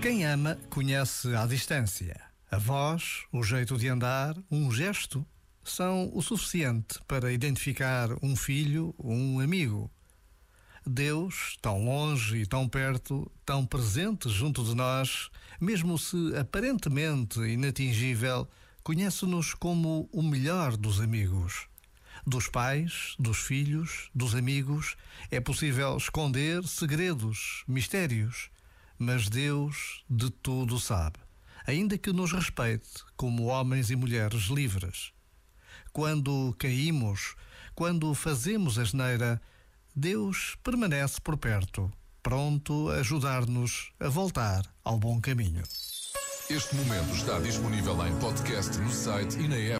Quem ama conhece à distância. A voz, o jeito de andar, um gesto são o suficiente para identificar um filho um amigo. Deus, tão longe e tão perto, tão presente junto de nós, mesmo se aparentemente inatingível, conhece-nos como o melhor dos amigos. Dos pais, dos filhos, dos amigos, é possível esconder segredos, mistérios mas Deus de tudo sabe, ainda que nos respeite como homens e mulheres livres. Quando caímos, quando fazemos asneira, Deus permanece por perto, pronto a ajudar-nos a voltar ao bom caminho. Este momento está disponível em podcast no site e na app.